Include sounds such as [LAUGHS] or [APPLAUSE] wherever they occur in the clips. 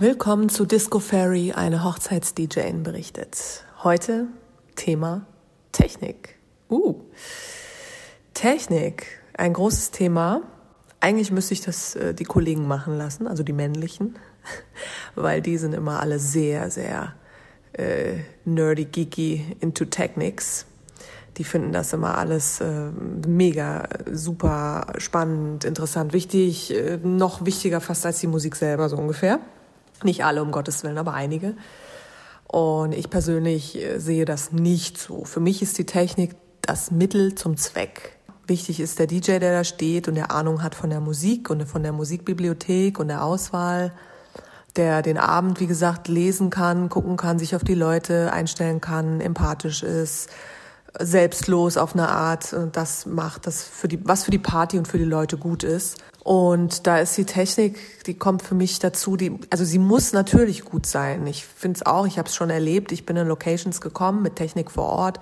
Willkommen zu Disco Fairy, eine Hochzeits-DJ berichtet. Heute Thema Technik. Uh, Technik, ein großes Thema. Eigentlich müsste ich das äh, die Kollegen machen lassen, also die männlichen, [LAUGHS] weil die sind immer alle sehr, sehr äh, nerdy, geeky into Technics. Die finden das immer alles äh, mega, super spannend, interessant, wichtig, äh, noch wichtiger fast als die Musik selber so ungefähr. Nicht alle, um Gottes Willen, aber einige. Und ich persönlich äh, sehe das nicht so. Für mich ist die Technik das Mittel zum Zweck. Wichtig ist der DJ, der da steht und der Ahnung hat von der Musik und von der Musikbibliothek und der Auswahl, der den Abend, wie gesagt, lesen kann, gucken kann, sich auf die Leute einstellen kann, empathisch ist, selbstlos auf eine Art und das macht das für die, was für die Party und für die Leute gut ist. Und da ist die Technik, die kommt für mich dazu, die, also sie muss natürlich gut sein. Ich finde es auch, ich habe es schon erlebt, ich bin in Locations gekommen mit Technik vor Ort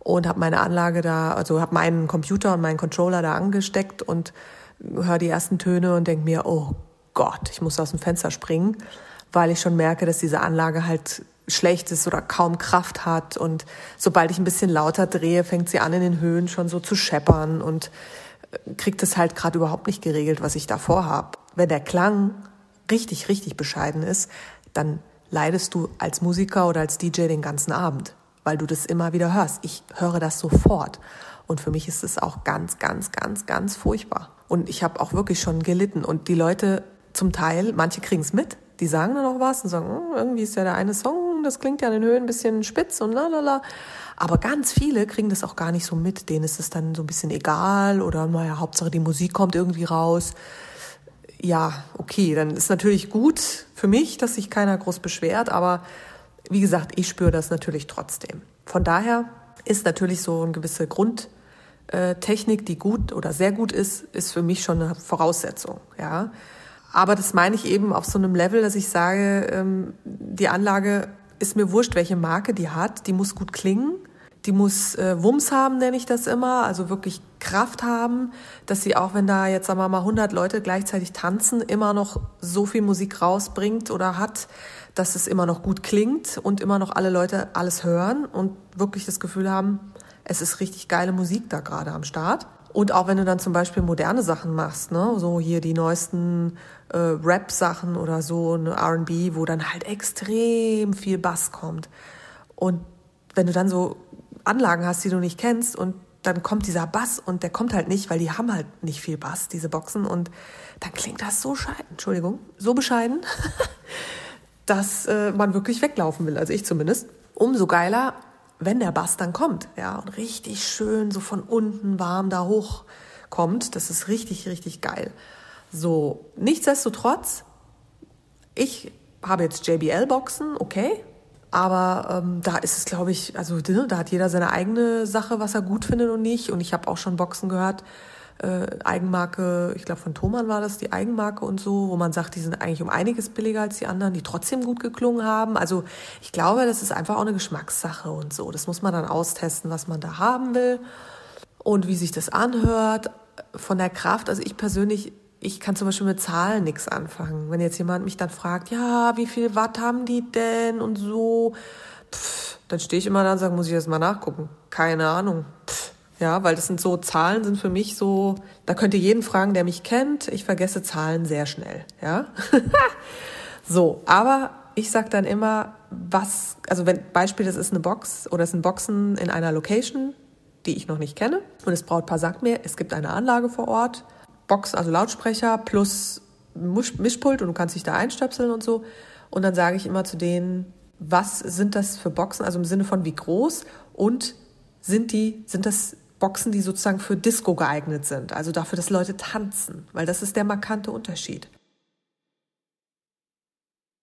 und habe meine Anlage da, also habe meinen Computer und meinen Controller da angesteckt und höre die ersten Töne und denke mir, oh Gott, ich muss aus dem Fenster springen, weil ich schon merke, dass diese Anlage halt schlecht ist oder kaum Kraft hat. Und sobald ich ein bisschen lauter drehe, fängt sie an, in den Höhen schon so zu scheppern und äh, kriegt es halt gerade überhaupt nicht geregelt, was ich da vorhab. Wenn der Klang richtig, richtig bescheiden ist, dann leidest du als Musiker oder als DJ den ganzen Abend, weil du das immer wieder hörst. Ich höre das sofort. Und für mich ist es auch ganz, ganz, ganz, ganz furchtbar. Und ich habe auch wirklich schon gelitten. Und die Leute zum Teil, manche kriegen es mit, die sagen dann auch was und sagen, hm, irgendwie ist ja der eine Song, das klingt ja in den Höhen ein bisschen spitz und lalala. Aber ganz viele kriegen das auch gar nicht so mit. Denen ist es dann so ein bisschen egal oder naja, Hauptsache die Musik kommt irgendwie raus. Ja, okay, dann ist natürlich gut für mich, dass sich keiner groß beschwert, aber wie gesagt, ich spüre das natürlich trotzdem. Von daher ist natürlich so eine gewisse Grundtechnik, die gut oder sehr gut ist, ist für mich schon eine Voraussetzung, ja. Aber das meine ich eben auf so einem Level, dass ich sage, ähm, die Anlage ist mir wurscht, welche Marke die hat. Die muss gut klingen. Die muss äh, Wumms haben, nenne ich das immer, also wirklich Kraft haben, dass sie auch, wenn da jetzt sagen wir mal 100 Leute gleichzeitig tanzen, immer noch so viel Musik rausbringt oder hat, dass es immer noch gut klingt und immer noch alle Leute alles hören und wirklich das Gefühl haben, es ist richtig geile Musik da gerade am Start. Und auch wenn du dann zum Beispiel moderne Sachen machst, ne, so hier die neuesten äh, Rap-Sachen oder so, eine R&B, wo dann halt extrem viel Bass kommt. Und wenn du dann so Anlagen hast, die du nicht kennst und dann kommt dieser Bass und der kommt halt nicht, weil die haben halt nicht viel Bass, diese Boxen und dann klingt das so bescheiden, Entschuldigung, so bescheiden, [LAUGHS] dass äh, man wirklich weglaufen will, also ich zumindest. Umso geiler, wenn der Bass dann kommt, ja, und richtig schön so von unten warm da hoch kommt, das ist richtig, richtig geil. So, nichtsdestotrotz, ich habe jetzt JBL-Boxen, okay, aber ähm, da ist es, glaube ich, also ne, da hat jeder seine eigene Sache, was er gut findet und nicht. Und ich habe auch schon Boxen gehört, äh, Eigenmarke, ich glaube von Thomann war das die Eigenmarke und so, wo man sagt, die sind eigentlich um einiges billiger als die anderen, die trotzdem gut geklungen haben. Also ich glaube, das ist einfach auch eine Geschmackssache und so. Das muss man dann austesten, was man da haben will und wie sich das anhört. Von der Kraft, also ich persönlich, ich kann zum Beispiel mit Zahlen nichts anfangen. Wenn jetzt jemand mich dann fragt, ja, wie viel Watt haben die denn und so, pff, dann stehe ich immer da und sage, muss ich das mal nachgucken. Keine Ahnung. Pff ja, weil das sind so Zahlen sind für mich so, da könnte jeden fragen, der mich kennt. Ich vergesse Zahlen sehr schnell, ja. [LAUGHS] so, aber ich sag dann immer, was, also wenn Beispiel, das ist eine Box oder es sind Boxen in einer Location, die ich noch nicht kenne. Und das Brautpaar sagt mir, es gibt eine Anlage vor Ort, Box, also Lautsprecher plus Mischpult und du kannst dich da einstöpseln und so. Und dann sage ich immer zu denen, was sind das für Boxen, also im Sinne von wie groß? Und sind die, sind das Boxen, die sozusagen für Disco geeignet sind, also dafür, dass Leute tanzen, weil das ist der markante Unterschied.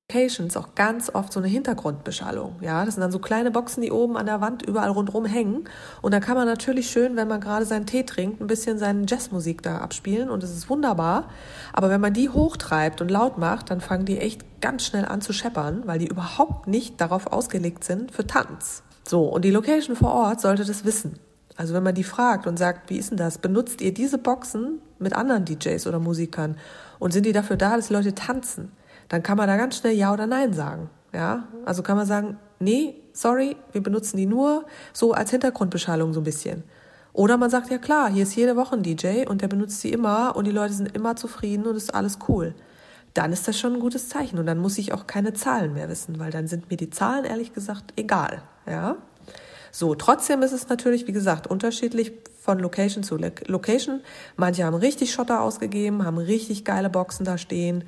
Locations auch ganz oft so eine Hintergrundbeschallung. Ja, das sind dann so kleine Boxen, die oben an der Wand überall rundherum hängen. Und da kann man natürlich schön, wenn man gerade seinen Tee trinkt, ein bisschen seine Jazzmusik da abspielen und es ist wunderbar. Aber wenn man die hochtreibt und laut macht, dann fangen die echt ganz schnell an zu scheppern, weil die überhaupt nicht darauf ausgelegt sind für Tanz. So, und die Location vor Ort sollte das wissen. Also wenn man die fragt und sagt, wie ist denn das? Benutzt ihr diese Boxen mit anderen DJs oder Musikern? Und sind die dafür da, dass die Leute tanzen? dann kann man da ganz schnell Ja oder Nein sagen. Ja, also kann man sagen, nee, sorry, wir benutzen die nur so als Hintergrundbeschallung so ein bisschen. Oder man sagt, ja klar, hier ist jede Woche ein DJ und der benutzt sie immer und die Leute sind immer zufrieden und ist alles cool. Dann ist das schon ein gutes Zeichen und dann muss ich auch keine Zahlen mehr wissen, weil dann sind mir die Zahlen ehrlich gesagt egal. Ja, so, trotzdem ist es natürlich, wie gesagt, unterschiedlich von Location zu Location. Manche haben richtig Schotter ausgegeben, haben richtig geile Boxen da stehen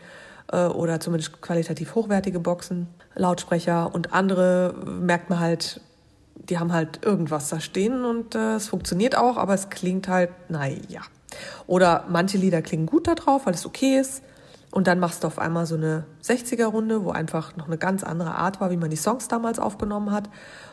äh, oder zumindest qualitativ hochwertige Boxen, Lautsprecher und andere merkt man halt, die haben halt irgendwas da stehen und äh, es funktioniert auch, aber es klingt halt, naja. Oder manche Lieder klingen gut da drauf, weil es okay ist. Und dann machst du auf einmal so eine 60er-Runde, wo einfach noch eine ganz andere Art war, wie man die Songs damals aufgenommen hat.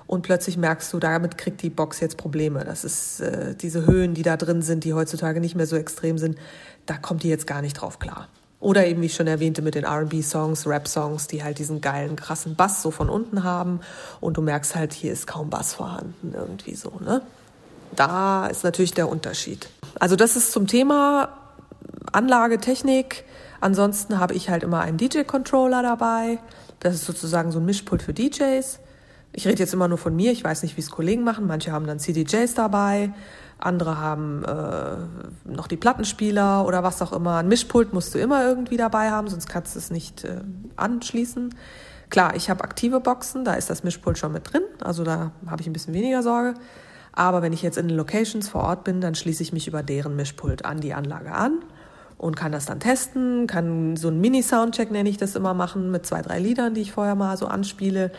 Und plötzlich merkst du, damit kriegt die Box jetzt Probleme. Das ist äh, diese Höhen, die da drin sind, die heutzutage nicht mehr so extrem sind, da kommt die jetzt gar nicht drauf klar. Oder eben, wie ich schon erwähnte, mit den RB-Songs, Rap-Songs, die halt diesen geilen, krassen Bass so von unten haben. Und du merkst halt, hier ist kaum Bass vorhanden, irgendwie so, ne? Da ist natürlich der Unterschied. Also das ist zum Thema Anlage, Technik. Ansonsten habe ich halt immer einen DJ-Controller dabei. Das ist sozusagen so ein Mischpult für DJs. Ich rede jetzt immer nur von mir, ich weiß nicht, wie es Kollegen machen. Manche haben dann CDJs dabei, andere haben äh, noch die Plattenspieler oder was auch immer. Ein Mischpult musst du immer irgendwie dabei haben, sonst kannst du es nicht äh, anschließen. Klar, ich habe aktive Boxen, da ist das Mischpult schon mit drin, also da habe ich ein bisschen weniger Sorge. Aber wenn ich jetzt in den Locations vor Ort bin, dann schließe ich mich über deren Mischpult an die Anlage an und kann das dann testen, kann so einen Mini-Soundcheck, nenne ich das immer, machen mit zwei, drei Liedern, die ich vorher mal so anspiele.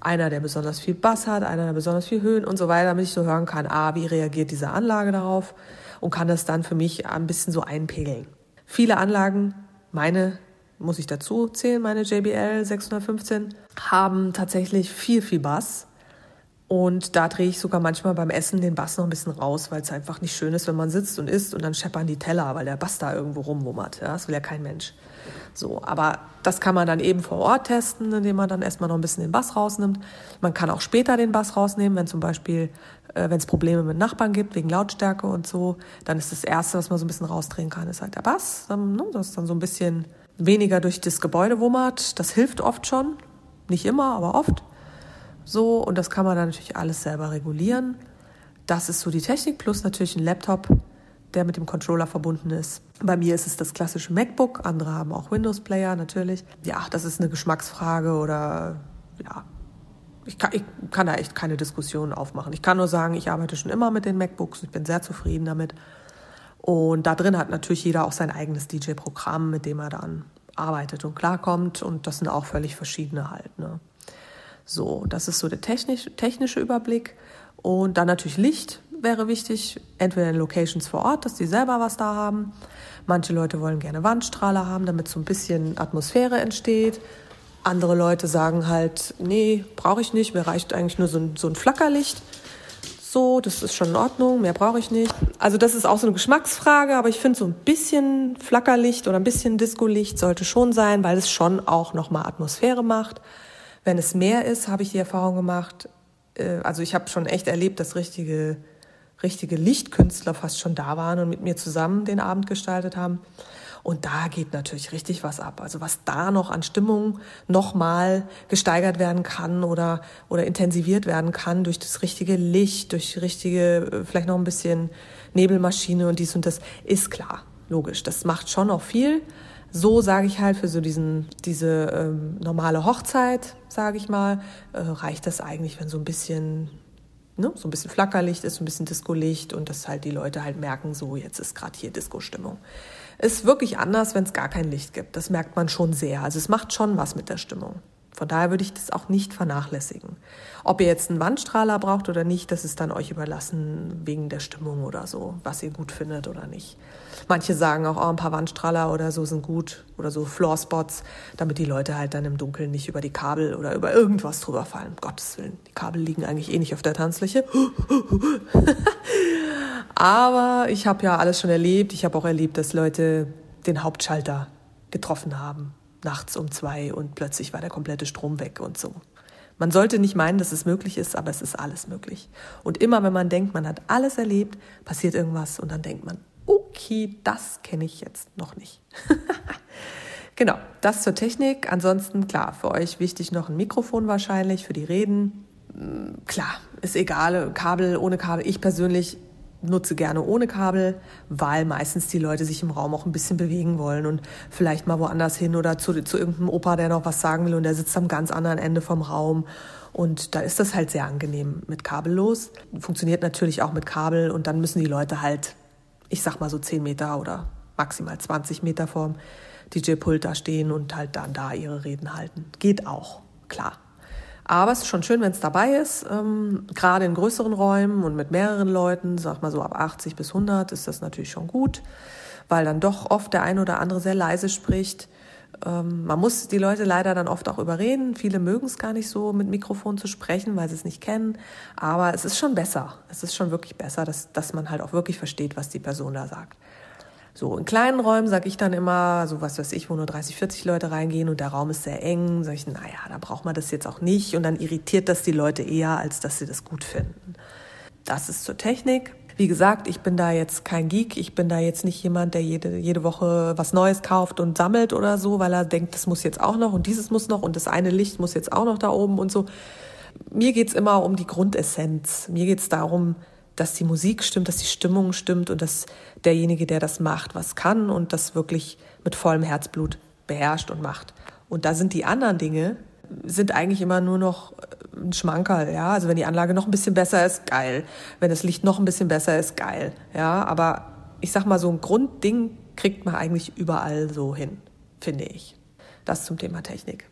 Einer, der besonders viel Bass hat, einer, der besonders viel Höhen und so weiter, damit ich so hören kann, ah, wie reagiert diese Anlage darauf und kann das dann für mich ein bisschen so einpegeln. Viele Anlagen, meine muss ich dazu zählen, meine JBL 615, haben tatsächlich viel, viel Bass. Und da drehe ich sogar manchmal beim Essen den Bass noch ein bisschen raus, weil es einfach nicht schön ist, wenn man sitzt und isst und dann scheppern die Teller, weil der Bass da irgendwo rumwummert. Ja, das will ja kein Mensch. So, aber das kann man dann eben vor Ort testen, indem man dann erstmal noch ein bisschen den Bass rausnimmt. Man kann auch später den Bass rausnehmen, wenn zum Beispiel, äh, wenn es Probleme mit Nachbarn gibt, wegen Lautstärke und so, dann ist das Erste, was man so ein bisschen rausdrehen kann, ist halt der Bass. Ähm, ne, das ist dann so ein bisschen weniger durch das Gebäude wummert. Das hilft oft schon. Nicht immer, aber oft. So, und das kann man dann natürlich alles selber regulieren. Das ist so die Technik, plus natürlich ein Laptop, der mit dem Controller verbunden ist. Bei mir ist es das klassische MacBook, andere haben auch Windows-Player natürlich. Ja, das ist eine Geschmacksfrage oder ja, ich kann, ich kann da echt keine Diskussion aufmachen. Ich kann nur sagen, ich arbeite schon immer mit den MacBooks, ich bin sehr zufrieden damit. Und da drin hat natürlich jeder auch sein eigenes DJ-Programm, mit dem er dann arbeitet und klarkommt. Und das sind auch völlig verschiedene halt. Ne? So, das ist so der technisch, technische Überblick. Und dann natürlich Licht wäre wichtig, entweder in Locations vor Ort, dass die selber was da haben. Manche Leute wollen gerne Wandstrahler haben, damit so ein bisschen Atmosphäre entsteht. Andere Leute sagen halt, nee, brauche ich nicht, mir reicht eigentlich nur so ein, so ein Flackerlicht. So, das ist schon in Ordnung, mehr brauche ich nicht. Also das ist auch so eine Geschmacksfrage, aber ich finde so ein bisschen Flackerlicht oder ein bisschen Discolicht sollte schon sein, weil es schon auch nochmal Atmosphäre macht. Wenn es mehr ist, habe ich die Erfahrung gemacht, äh, also ich habe schon echt erlebt, dass richtige, richtige Lichtkünstler fast schon da waren und mit mir zusammen den Abend gestaltet haben. Und da geht natürlich richtig was ab. Also was da noch an Stimmung nochmal gesteigert werden kann oder, oder intensiviert werden kann durch das richtige Licht, durch richtige, äh, vielleicht noch ein bisschen Nebelmaschine und dies und das, ist klar, logisch. Das macht schon noch viel so sage ich halt für so diesen diese ähm, normale Hochzeit, sage ich mal, äh, reicht das eigentlich, wenn so ein bisschen ne, so ein bisschen Flackerlicht ist, so ein bisschen Disco-Licht und dass halt die Leute halt merken, so jetzt ist gerade hier Disco-Stimmung. Ist wirklich anders, wenn es gar kein Licht gibt. Das merkt man schon sehr. Also es macht schon was mit der Stimmung. Von daher würde ich das auch nicht vernachlässigen. Ob ihr jetzt einen Wandstrahler braucht oder nicht, das ist dann euch überlassen wegen der Stimmung oder so, was ihr gut findet oder nicht. Manche sagen auch, oh, ein paar Wandstrahler oder so sind gut oder so Floorspots, damit die Leute halt dann im Dunkeln nicht über die Kabel oder über irgendwas drüber fallen. Um Gottes Willen, die Kabel liegen eigentlich eh nicht auf der Tanzfläche. [LAUGHS] Aber ich habe ja alles schon erlebt. Ich habe auch erlebt, dass Leute den Hauptschalter getroffen haben nachts um zwei und plötzlich war der komplette Strom weg und so. Man sollte nicht meinen, dass es möglich ist, aber es ist alles möglich. Und immer wenn man denkt, man hat alles erlebt, passiert irgendwas und dann denkt man, okay, das kenne ich jetzt noch nicht. [LAUGHS] Genau, das zur Technik. Ansonsten, klar, für euch wichtig noch ein Mikrofon wahrscheinlich für die Reden. Hm, klar, ist egal, Kabel, ohne Kabel. Ich persönlich nutze gerne ohne Kabel, weil meistens die Leute sich im Raum auch ein bisschen bewegen wollen und vielleicht mal woanders hin oder zu, zu irgendeinem Opa, der noch was sagen will und der sitzt am ganz anderen Ende vom Raum. Und da ist das halt sehr angenehm mit kabellos. Funktioniert natürlich auch mit Kabel und dann müssen die Leute halt, ich sag mal so 10 Meter oder maximal 20 Meter vorm DJ-Pult da stehen und halt dann da ihre Reden halten. Geht auch, klar. Aber es ist schon schön, wenn es dabei ist. Ähm, gerade in größeren Räumen und mit mehreren Leuten, sag mal so ab 80 bis 100, ist das natürlich schon gut, weil dann doch oft der eine oder andere sehr leise spricht. Ähm, man muss die Leute leider dann oft auch überreden. Viele mögen es gar nicht so, mit Mikrofon zu sprechen, weil sie es nicht kennen. Aber es ist schon besser. Es ist schon wirklich besser, dass, dass man halt auch wirklich versteht, was die Person da sagt. So, in kleinen Räumen sage ich dann immer, so was weiß ich, wo nur 30, 40 Leute reingehen und der Raum ist sehr eng, sage ich, naja, da braucht man das jetzt auch nicht und dann irritiert das die Leute eher, als dass sie das gut finden. Das ist zur Technik. Wie gesagt, ich bin da jetzt kein Geek, ich bin da jetzt nicht jemand, der jede, jede Woche was Neues kauft und sammelt oder so, weil er denkt, das muss jetzt auch noch und dieses muss noch und das eine Licht muss jetzt auch noch da oben und so. Mir geht's immer um die Grundessenz. Mir geht's darum, dass die Musik stimmt, dass die Stimmung stimmt und dass derjenige, der das macht, was kann und das wirklich mit vollem Herzblut beherrscht und macht. Und da sind die anderen Dinge, sind eigentlich immer nur noch äh, ein Schmankerl, ja. Also wenn die Anlage noch ein bisschen besser ist, geil. Wenn das Licht noch ein bisschen besser ist, geil. Ja, aber ich sag mal, so ein Grundding kriegt man eigentlich überall so hin, finde ich. Das zum Thema Technik.